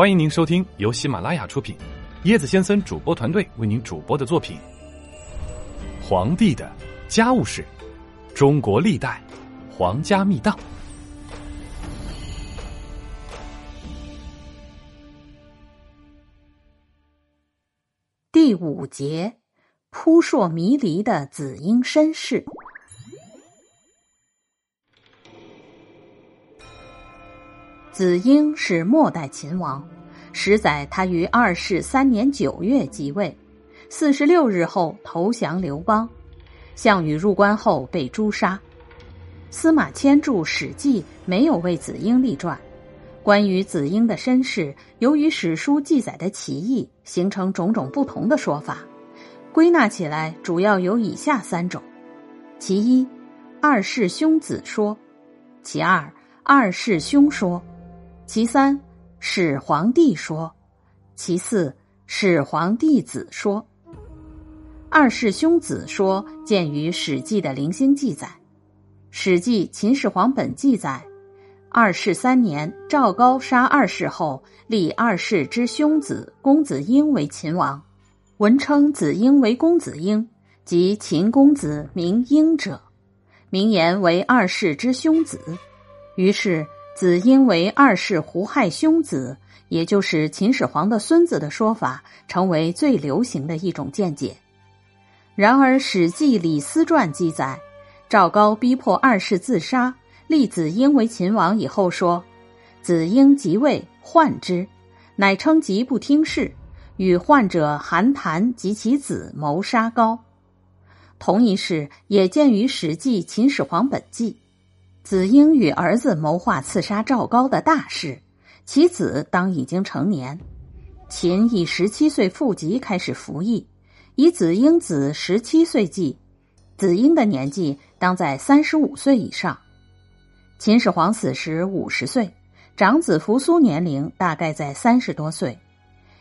欢迎您收听由喜马拉雅出品，椰子先生主播团队为您主播的作品《皇帝的家务事：中国历代皇家秘档》第五节：扑朔迷离的紫英身世。子婴是末代秦王，史载他于二世三年九月即位，四十六日后投降刘邦。项羽入关后被诛杀。司马迁著《史记》没有为子婴立传。关于子婴的身世，由于史书记载的歧义，形成种种不同的说法。归纳起来，主要有以下三种：其一，二世兄子说；其二，二世兄说。其三，始皇帝说；其四，始皇帝子说。二世兄子说见于《史记》的零星记载，《史记·秦始皇本纪》载：二世三年，赵高杀二世后，立二世之兄子公子婴为秦王，文称子婴为公子婴，即秦公子名婴者，名言为二世之兄子。于是。子婴为二世胡亥兄子，也就是秦始皇的孙子的说法，成为最流行的一种见解。然而，《史记·李斯传》记载，赵高逼迫二世自杀，立子婴为秦王以后说：“子婴即位，患之，乃称疾不听事，与患者韩谈及其子谋杀高。”同一事也见于《史记·秦始皇本纪》。子婴与儿子谋划刺杀赵高的大事，其子当已经成年。秦以十七岁父籍开始服役，以子婴子十七岁计，子婴的年纪当在三十五岁以上。秦始皇死时五十岁，长子扶苏年龄大概在三十多岁。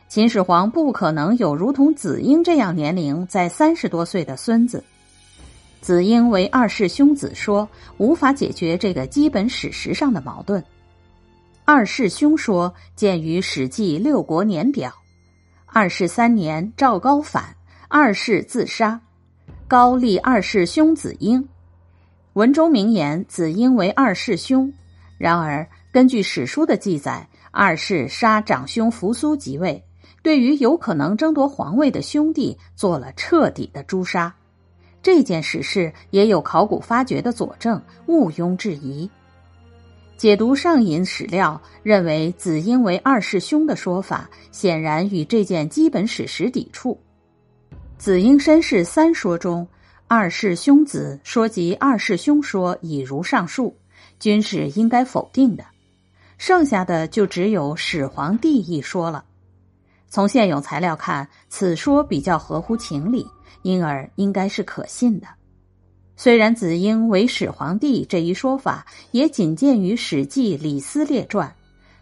秦始皇不可能有如同子婴这样年龄在三十多岁的孙子。子婴为二世兄子说无法解决这个基本史实上的矛盾。二世兄说见于《史记·六国年表》，二世三年赵高反，二世自杀，高立二世兄子婴。文中名言子婴为二世兄，然而根据史书的记载，二世杀长兄扶苏即位，对于有可能争夺皇位的兄弟做了彻底的诛杀。这件史事也有考古发掘的佐证，毋庸置疑。解读上引史料，认为子婴为二世兄的说法，显然与这件基本史实抵触。子婴身世三说中，二世兄子说及二世兄说已如上述，均是应该否定的。剩下的就只有始皇帝一说了。从现有材料看，此说比较合乎情理。因而应该是可信的。虽然子婴为始皇帝这一说法也仅见于《史记·李斯列传》，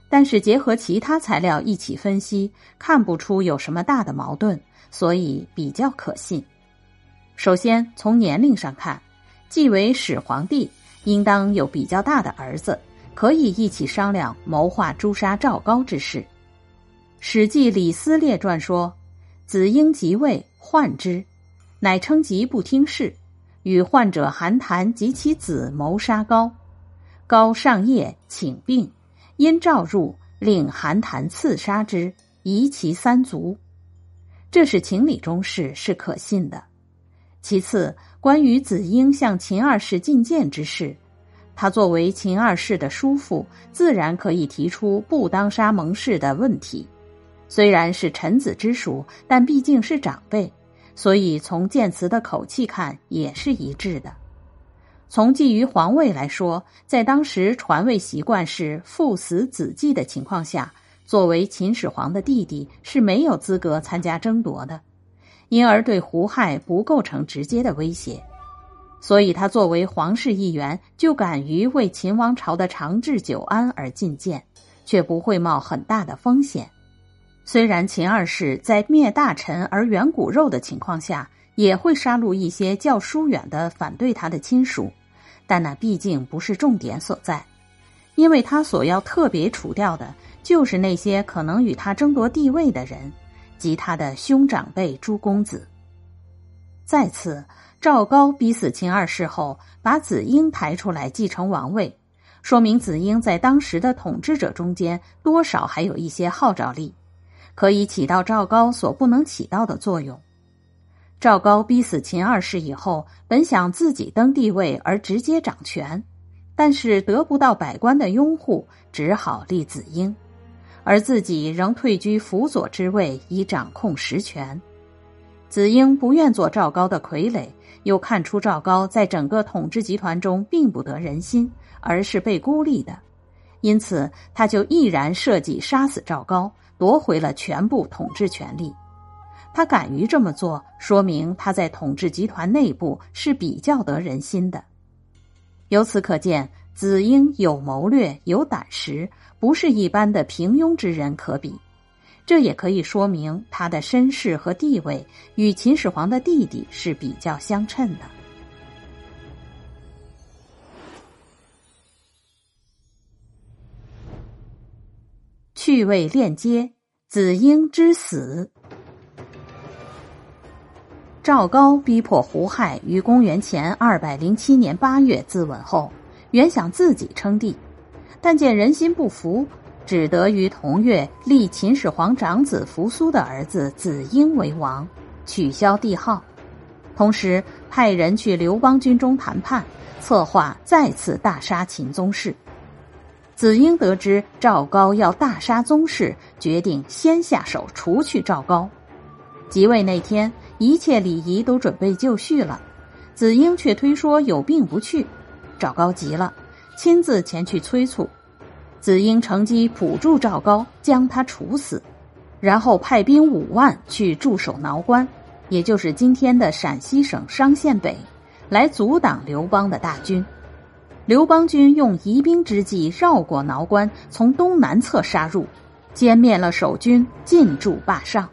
但是结合其他材料一起分析，看不出有什么大的矛盾，所以比较可信。首先从年龄上看，既为始皇帝，应当有比较大的儿子，可以一起商量谋划诛杀赵高之事。《史记·李斯列传》说：“子婴即位，患之。”乃称疾不听事，与患者韩谈及其子谋杀高。高上夜请病，因召入，令韩谈刺杀之，夷其三族。这是情理中事，是可信的。其次，关于子婴向秦二世进谏之事，他作为秦二世的叔父，自然可以提出不当杀盟誓的问题。虽然是臣子之属，但毕竟是长辈。所以，从建词的口气看，也是一致的。从觊觎皇位来说，在当时传位习惯是父死子继的情况下，作为秦始皇的弟弟是没有资格参加争夺的，因而对胡亥不构成直接的威胁。所以，他作为皇室一员，就敢于为秦王朝的长治久安而进谏，却不会冒很大的风险。虽然秦二世在灭大臣而远骨肉的情况下，也会杀戮一些较疏远的反对他的亲属，但那毕竟不是重点所在，因为他所要特别除掉的，就是那些可能与他争夺地位的人，及他的兄长辈诸公子。再次，赵高逼死秦二世后，把子婴抬出来继承王位，说明子婴在当时的统治者中间多少还有一些号召力，可以起到赵高所不能起到的作用。赵高逼死秦二世以后，本想自己登帝位而直接掌权，但是得不到百官的拥护，只好立子婴，而自己仍退居辅佐之位，以掌控实权。子婴不愿做赵高的傀儡，又看出赵高在整个统治集团中并不得人心，而是被孤立的，因此他就毅然设计杀死赵高，夺回了全部统治权力。他敢于这么做，说明他在统治集团内部是比较得人心的。由此可见，子婴有谋略、有胆识，不是一般的平庸之人可比。这也可以说明他的身世和地位与秦始皇的弟弟是比较相称的。趣味链接：子婴之死。赵高逼迫胡亥于公元前二百零七年八月自刎后，原想自己称帝，但见人心不服。只得于同月立秦始皇长子扶苏的儿子子婴为王，取消帝号，同时派人去刘邦军中谈判，策划再次大杀秦宗室。子婴得知赵高要大杀宗室，决定先下手除去赵高。即位那天，一切礼仪都准备就绪了，子婴却推说有病不去。赵高急了，亲自前去催促。子婴乘机辅助赵高，将他处死，然后派兵五万去驻守挠关，也就是今天的陕西省商县北，来阻挡刘邦的大军。刘邦军用疑兵之计绕过挠关，从东南侧杀入，歼灭了守军，进驻霸上。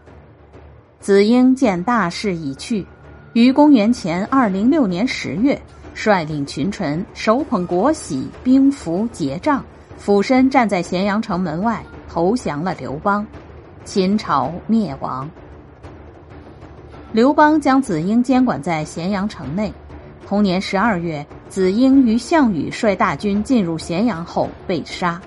子婴见大势已去，于公元前二零六年十月，率领群臣手捧国玺、兵符、结账。俯身站在咸阳城门外，投降了刘邦，秦朝灭亡。刘邦将子婴监管在咸阳城内。同年十二月，子婴与项羽率大军进入咸阳后被杀。